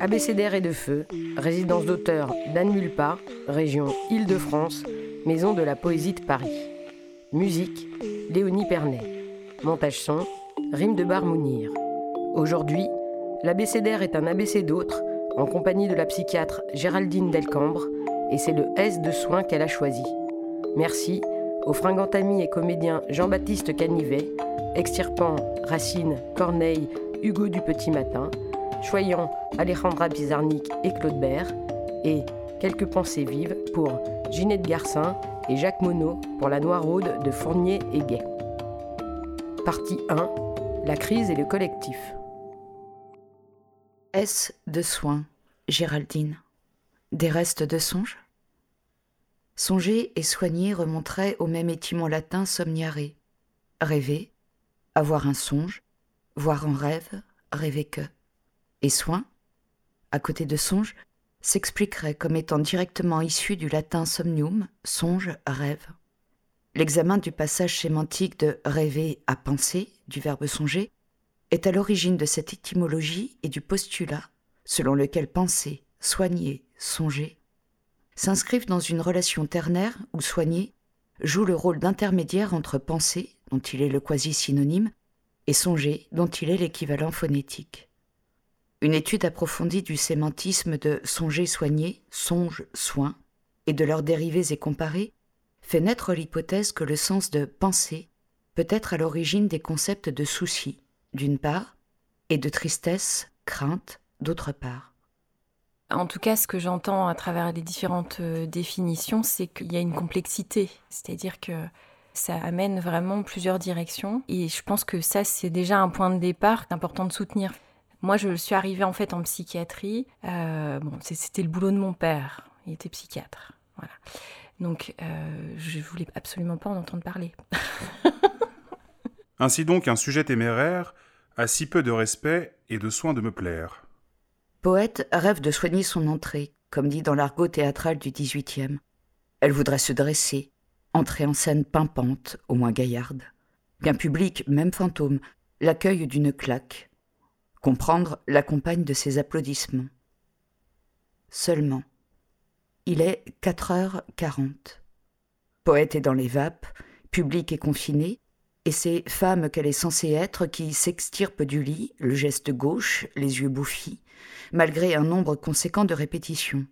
Abécédaire et de feu, résidence d'auteur d'Anne Mulpa, région Île-de-France, maison de la poésie de Paris. Musique, Léonie Pernet. Montage son, Rime de Bar Mounir. Aujourd'hui, l'abécédaire est un ABC d'autres, en compagnie de la psychiatre Géraldine Delcambre, et c'est le S de soins qu'elle a choisi. Merci au fringant ami et comédien Jean-Baptiste Canivet, extirpant Racine, Corneille, Hugo du Petit Matin, choyant Alejandra Pizarnik et Claude Bert, et quelques pensées vives pour Ginette Garcin et Jacques Monod pour La Noiraude de Fournier et Gay. Partie 1 La crise et le collectif. S de soins, Géraldine. Des restes de songes? Songer et soigner remonteraient au même étymon latin somniare. Rêver, avoir un songe, voir en rêve, rêver que et soin, à côté de songe, s'expliquerait comme étant directement issu du latin somnium, songe, rêve. L'examen du passage sémantique de rêver à penser, du verbe songer, est à l'origine de cette étymologie et du postulat selon lequel penser, soigner, songer s'inscrivent dans une relation ternaire où soigner joue le rôle d'intermédiaire entre penser, dont il est le quasi-synonyme, et songer, dont il est l'équivalent phonétique. Une étude approfondie du sémantisme de songer soigner, songe soin, et de leurs dérivés et comparés, fait naître l'hypothèse que le sens de penser peut être à l'origine des concepts de souci, d'une part, et de tristesse, crainte, d'autre part. En tout cas, ce que j'entends à travers les différentes euh, définitions, c'est qu'il y a une complexité, c'est-à-dire que ça amène vraiment plusieurs directions, et je pense que ça, c'est déjà un point de départ important de soutenir. Moi, je suis arrivée en fait en psychiatrie. Euh, bon, c'était le boulot de mon père. Il était psychiatre. Voilà. Donc, euh, je voulais absolument pas en entendre parler. Ainsi donc, un sujet téméraire a si peu de respect et de soin de me plaire. Poète rêve de soigner son entrée, comme dit dans l'argot théâtral du XVIIIe. Elle voudrait se dresser, entrer en scène pimpante, au moins gaillarde. Qu'un public, même fantôme, l'accueille d'une claque, Comprendre l'accompagne de ses applaudissements. Seulement, il est 4h40. Poète est dans les vapes, public est confiné, et c'est femme qu'elle est censée être qui s'extirpe du lit, le geste gauche, les yeux bouffis, malgré un nombre conséquent de répétitions.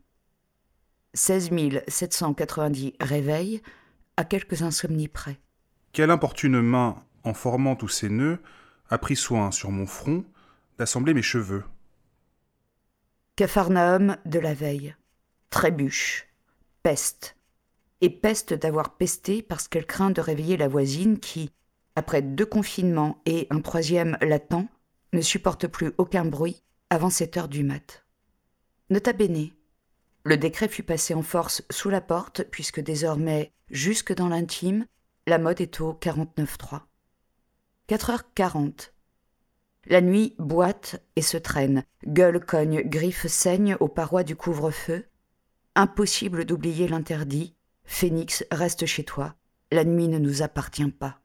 16 790 réveils, à quelques insomnies près. Quelle importune main, en formant tous ces nœuds, a pris soin sur mon front d'assembler mes cheveux? Capharnaüm de la veille. Trébuche. Peste. Et peste d'avoir pesté parce qu'elle craint de réveiller la voisine qui, après deux confinements et un troisième latent, ne supporte plus aucun bruit avant sept heures du mat. Nota bene. Le décret fut passé en force sous la porte, puisque désormais, jusque dans l'intime, la mode est au 49.3. 4h40. La nuit boite et se traîne, gueule cogne, griffe saigne aux parois du couvre-feu. Impossible d'oublier l'interdit. Phénix, reste chez toi. La nuit ne nous appartient pas.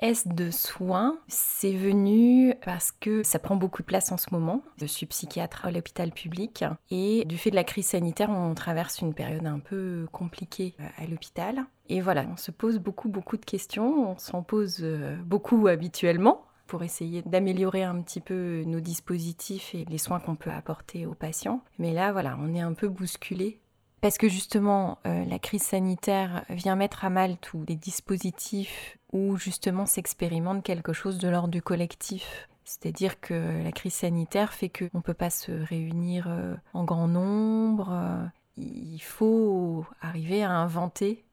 S de soins, c'est venu parce que ça prend beaucoup de place en ce moment. Je suis psychiatre à l'hôpital public et du fait de la crise sanitaire, on traverse une période un peu compliquée à l'hôpital. Et voilà, on se pose beaucoup, beaucoup de questions. On s'en pose euh, beaucoup habituellement pour essayer d'améliorer un petit peu nos dispositifs et les soins qu'on peut apporter aux patients. Mais là, voilà, on est un peu bousculé parce que justement, euh, la crise sanitaire vient mettre à mal tous les dispositifs où justement s'expérimente quelque chose de l'ordre du collectif. C'est-à-dire que la crise sanitaire fait qu'on ne peut pas se réunir euh, en grand nombre. Il faut arriver à inventer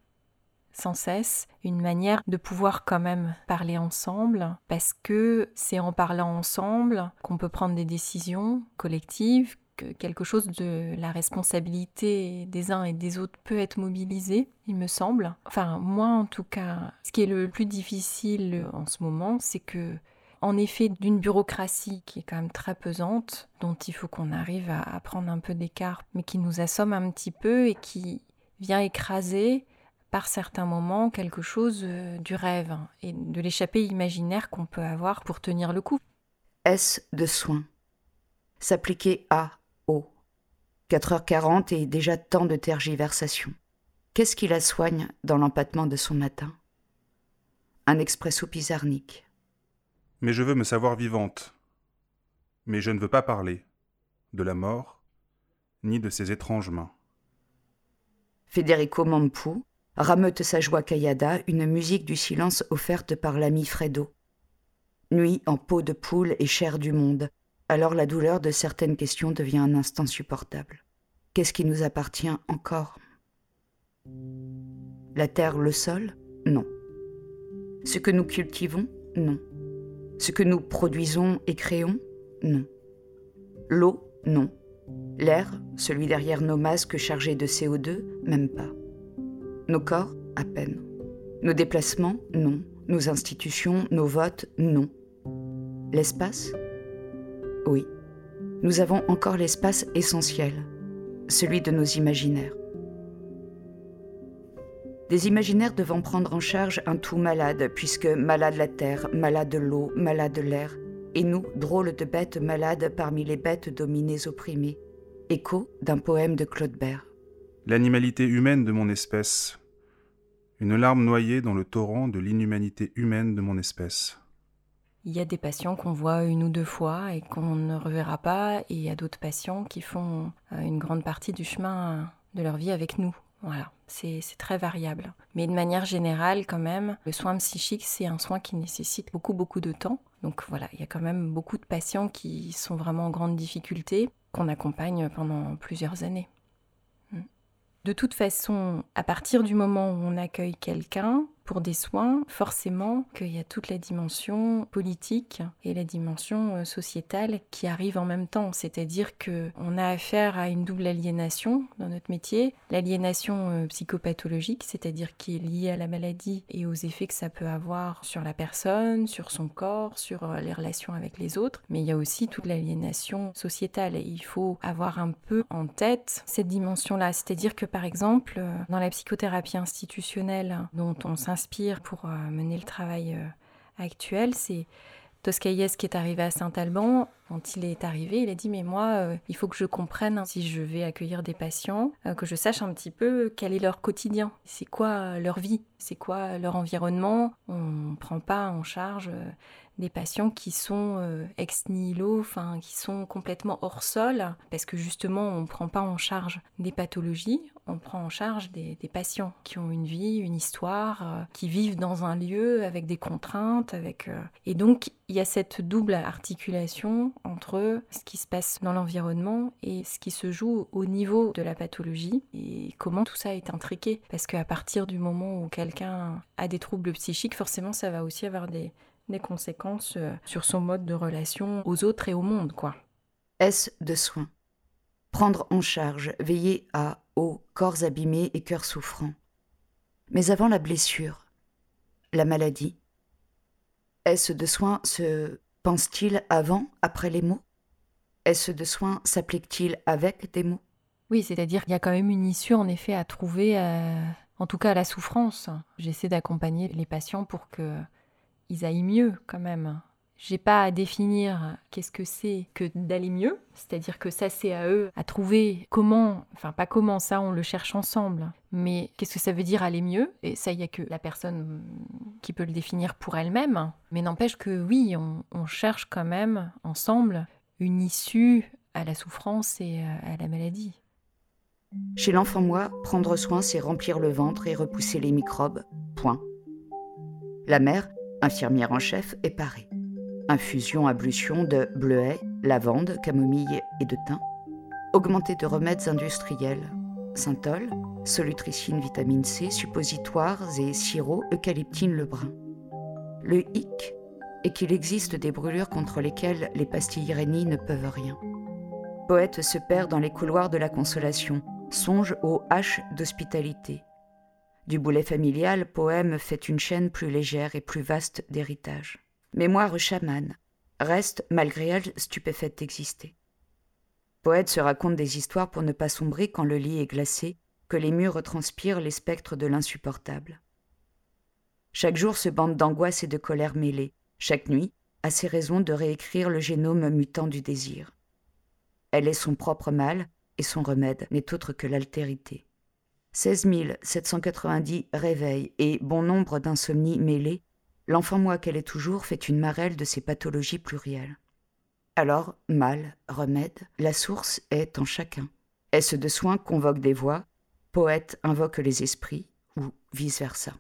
sans cesse une manière de pouvoir quand même parler ensemble, parce que c'est en parlant ensemble qu'on peut prendre des décisions collectives, que quelque chose de la responsabilité des uns et des autres peut être mobilisé, il me semble. Enfin, moi en tout cas, ce qui est le plus difficile en ce moment, c'est que en effet d'une bureaucratie qui est quand même très pesante, dont il faut qu'on arrive à, prendre un peu d'écart, mais qui nous assomme un petit peu et qui vient écraser par certains moments quelque chose euh, du rêve et de l'échappée imaginaire qu'on peut avoir pour tenir le coup. S de soins. S'appliquer à. 4h40 et déjà tant de tergiversations. Qu'est-ce qui la soigne dans l'empattement de son matin? Un expresso pizarnique. Mais je veux me savoir vivante. Mais je ne veux pas parler de la mort, ni de ses étranges mains. Federico Mampu rameute sa joie caillada, une musique du silence offerte par l'ami Fredo. Nuit en peau de poule et chair du monde, alors la douleur de certaines questions devient un instant supportable. Qu'est-ce qui nous appartient encore? La terre, le sol? Non. Ce que nous cultivons? Non. Ce que nous produisons et créons? Non. L'eau? Non. L'air, celui derrière nos masques chargés de CO2 Même pas. Nos corps? À peine. Nos déplacements? Non. Nos institutions, nos votes? Non. L'espace? Oui. Nous avons encore l'espace essentiel, celui de nos imaginaires. Des imaginaires devant prendre en charge un tout malade, puisque malade la terre, malade l'eau, malade l'air, et nous, drôles de bêtes malades parmi les bêtes dominées opprimées. Écho d'un poème de Claude Bert. L'animalité humaine de mon espèce. Une larme noyée dans le torrent de l'inhumanité humaine de mon espèce. Il y a des patients qu'on voit une ou deux fois et qu'on ne reverra pas, et il y a d'autres patients qui font euh, une grande partie du chemin de leur vie avec nous. Voilà, c'est très variable. Mais de manière générale, quand même, le soin psychique, c'est un soin qui nécessite beaucoup, beaucoup de temps. Donc voilà, il y a quand même beaucoup de patients qui sont vraiment en grande difficulté, qu'on accompagne pendant plusieurs années. Hmm. De toute façon, à partir du moment où on accueille quelqu'un, pour des soins, forcément qu'il y a toute la dimension politique et la dimension euh, sociétale qui arrivent en même temps. C'est-à-dire que on a affaire à une double aliénation dans notre métier. L'aliénation euh, psychopathologique, c'est-à-dire qui est liée à la maladie et aux effets que ça peut avoir sur la personne, sur son corps, sur euh, les relations avec les autres. Mais il y a aussi toute l'aliénation sociétale il faut avoir un peu en tête cette dimension-là. C'est-à-dire que par exemple, dans la psychothérapie institutionnelle dont on s'inspire pour euh, mener le travail euh, actuel, c'est Toscaïès qui est arrivé à Saint-Alban. Quand il est arrivé, il a dit mais moi, euh, il faut que je comprenne si je vais accueillir des patients, que je sache un petit peu quel est leur quotidien, c'est quoi leur vie, c'est quoi leur environnement? On ne prend pas en charge des patients qui sont euh, ex nihilo, enfin qui sont complètement hors sol, parce que justement on ne prend pas en charge des pathologies, on prend en charge des, patients qui ont une vie, une histoire, euh, qui vivent dans un lieu avec des contraintes, avec euh, et donc il y a cette double articulation entre ce qui se passe dans l'environnement et ce qui se joue au niveau de la pathologie et comment tout ça est intriqué, parce qu'à partir du moment où quelqu'un a des troubles psychiques, forcément ça va aussi avoir des des conséquences euh, sur son mode de relation aux autres et au monde, quoi. S de soins? Prendre en charge, veiller à aux corps abîmés et cœurs souffrants. Mais avant la blessure, la maladie. S de soins se pense-t-il avant, après les mots S de soins s'applique-t-il avec des mots Oui, c'est-à-dire qu'il y a quand même une issue en effet à trouver, euh, en tout cas à la souffrance. J'essaie d'accompagner les patients pour que ils aillent mieux quand même. J'ai pas à définir qu'est-ce que c'est que d'aller mieux, c'est-à-dire que ça c'est à eux à trouver comment, enfin pas comment ça on le cherche ensemble, mais qu'est-ce que ça veut dire aller mieux? Et ça il y a que la personne qui peut le définir pour elle-même. Mais n'empêche que oui, on, on cherche quand même ensemble une issue à la souffrance et à la maladie. Chez l'enfant moi, prendre soin c'est remplir le ventre et repousser les microbes. Point. La mère, infirmière en chef, est parée. Infusion, ablution de bleuet, lavande, camomille et de thym. Augmentée de remèdes industriels. Synthol, solutricine vitamine C, suppositoires et sirop eucalyptine le brun. Le hic est qu'il existe des brûlures contre lesquelles les pastilles Rénie ne peuvent rien. Poète se perd dans les couloirs de la consolation, songe aux haches d'hospitalité, du boulet familial, poème fait une chaîne plus légère et plus vaste d'héritage. Mémoire chamane, reste, malgré elle, stupéfaite d'exister. Poète se raconte des histoires pour ne pas sombrer quand le lit est glacé, que les murs retranspirent les spectres de l'insupportable. Chaque jour se bande d'angoisse et de colère mêlées. Chaque nuit, a ses raisons de réécrire le génome mutant du désir. Elle est son propre mal, et son remède n'est autre que l'altérité. 16 790 réveils et bon nombre d'insomnies mêlées, l'enfant moi qu'elle est toujours fait une marelle de ses pathologies plurielles. Alors, mal, remède, la source est en chacun. Est-ce de soins convoque des voix, poète invoque les esprits, ou vice-versa.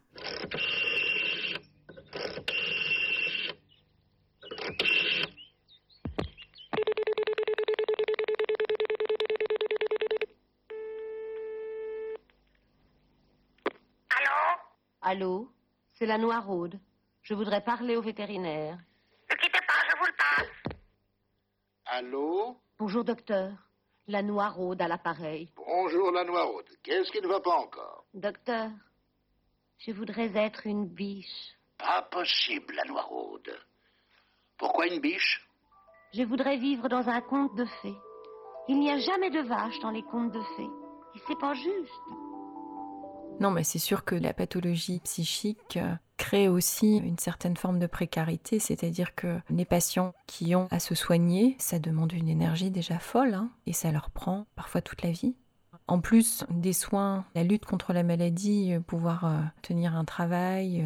Allô? C'est la Noiraude. Je voudrais parler au vétérinaire. Ne quittez pas, je vous le passe. Allô? Bonjour, docteur. La Noiraude à l'appareil. Bonjour, la Noiraude. Qu'est-ce qui ne va pas encore? Docteur, je voudrais être une biche. Pas possible, la Noiraude. Pourquoi une biche? Je voudrais vivre dans un conte de fées. Il n'y a jamais de vache dans les contes de fées. Et c'est pas juste. Non, mais c'est sûr que la pathologie psychique euh, crée aussi une certaine forme de précarité, c'est-à-dire que les patients qui ont à se soigner, ça demande une énergie déjà folle, hein, et ça leur prend parfois toute la vie. En plus des soins, la lutte contre la maladie, euh, pouvoir euh, tenir un travail,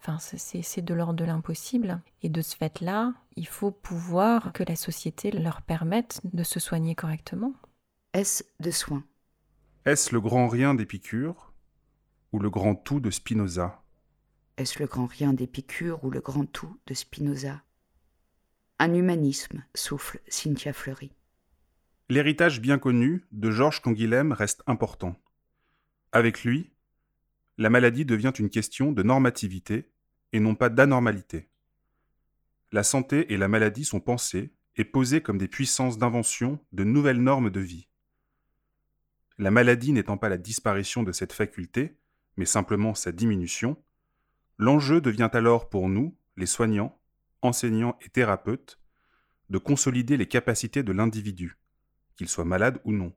enfin c'est de l'ordre de l'impossible. Et de ce fait-là, il faut pouvoir que la société leur permette de se soigner correctement. Est-ce de soins? Est-ce le grand rien d'Épicure ou le grand tout de Spinoza Est-ce le grand rien d'Épicure ou le grand tout de Spinoza? Un humanisme, souffle Cynthia Fleury. L'héritage bien connu de Georges Canguilhem reste important. Avec lui, la maladie devient une question de normativité et non pas d'anormalité. La santé et la maladie sont pensées et posées comme des puissances d'invention de nouvelles normes de vie. La maladie n'étant pas la disparition de cette faculté, mais simplement sa diminution, l'enjeu devient alors pour nous, les soignants, enseignants et thérapeutes, de consolider les capacités de l'individu, qu'il soit malade ou non,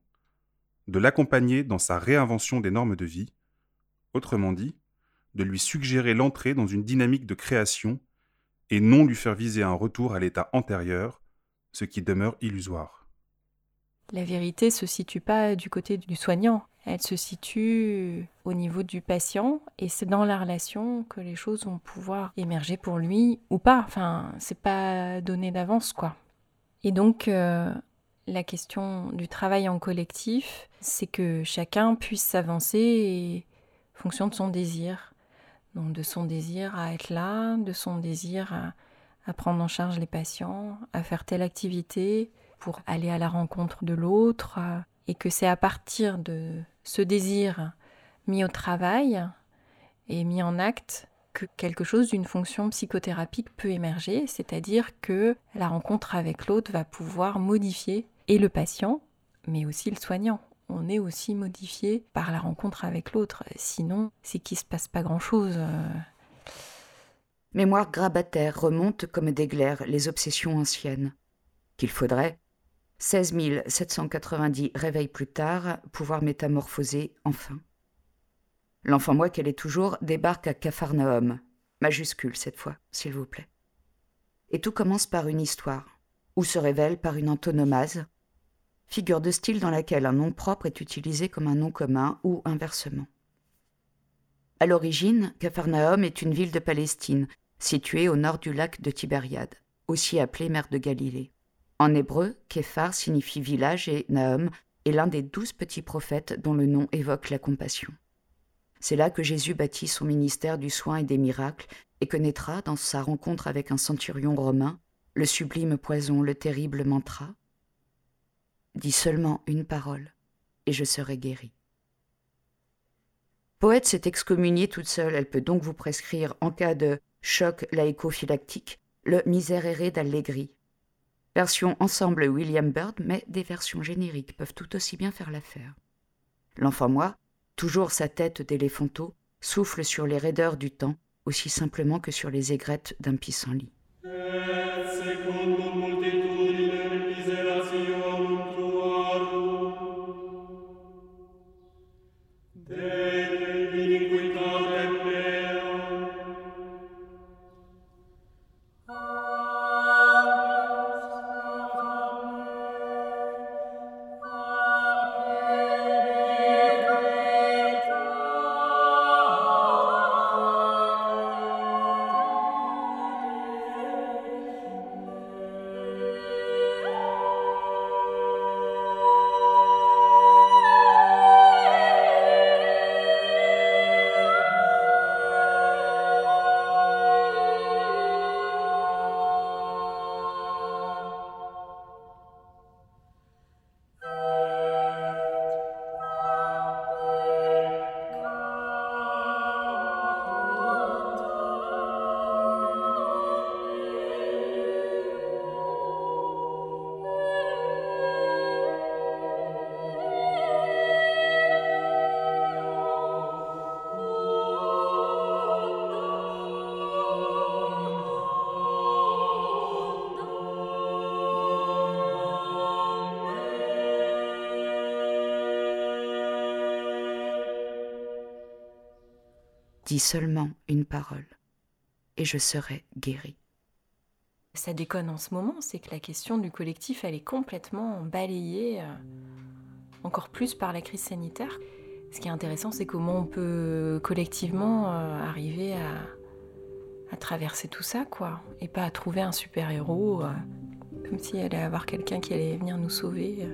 de l'accompagner dans sa réinvention des normes de vie, autrement dit, de lui suggérer l'entrée dans une dynamique de création et non lui faire viser un retour à l'état antérieur, ce qui demeure illusoire. La vérité se situe pas du côté du soignant, elle se situe au niveau du patient et c'est dans la relation que les choses vont pouvoir émerger pour lui ou pas. Enfin, c'est pas donné d'avance quoi. Et donc euh, la question du travail en collectif, c'est que chacun puisse s'avancer en fonction de son désir. Donc de son désir à être là, de son désir à prendre en charge les patients, à faire telle activité pour aller à la rencontre de l'autre, et que c'est à partir de ce désir mis au travail et mis en acte que quelque chose d'une fonction psychothérapique peut émerger, c'est-à-dire que la rencontre avec l'autre va pouvoir modifier et le patient, mais aussi le soignant. On est aussi modifié par la rencontre avec l'autre, sinon c'est qu'il ne se passe pas grand-chose. Mémoire grabataire remonte comme des glaires les obsessions anciennes, qu'il faudrait, 16 790 réveils plus tard, pouvoir métamorphoser enfin. L'enfant moi qu'elle est toujours débarque à Capharnaüm, majuscule cette fois, s'il vous plaît. Et tout commence par une histoire, ou se révèle par une antonomase, figure de style dans laquelle un nom propre est utilisé comme un nom commun ou inversement. À l'origine, Capharnaüm est une ville de Palestine, située au nord du lac de Tibériade, aussi appelée mer de Galilée. En hébreu, Képhar signifie village et Nahum est l'un des douze petits prophètes dont le nom évoque la compassion. C'est là que Jésus bâtit son ministère du soin et des miracles et connaîtra, dans sa rencontre avec un centurion romain, le sublime poison, le terrible mantra. Dis seulement une parole, et je serai guéri. Poète s'est excommuniée toute seule, elle peut donc vous prescrire, en cas de choc laïco-phylactique, le miséréré d'Allegri, Version ensemble William Byrd, mais des versions génériques peuvent tout aussi bien faire l'affaire. L'enfant moi, toujours sa tête d'éléphanteau, souffle sur les raideurs du temps aussi simplement que sur les aigrettes d'un pissenlit. Dis seulement une parole et je serai guéri. Ça déconne en ce moment, c'est que la question du collectif, elle est complètement balayée, euh, encore plus par la crise sanitaire. Ce qui est intéressant, c'est comment on peut collectivement euh, arriver à, à, traverser tout ça, quoi, et pas à trouver un super-héros, euh, comme s'il allait avoir quelqu'un qui allait venir nous sauver.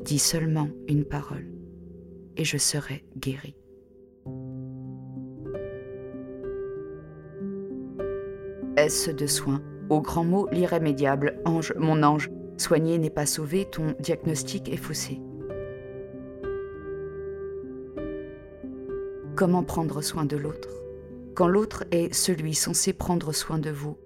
Dis seulement une parole, et je serai guéri. De soins, au grand mot l'irrémédiable, ange, mon ange, soigner n'est pas sauver, ton diagnostic est faussé. Comment prendre soin de l'autre? Quand l'autre est celui censé prendre soin de vous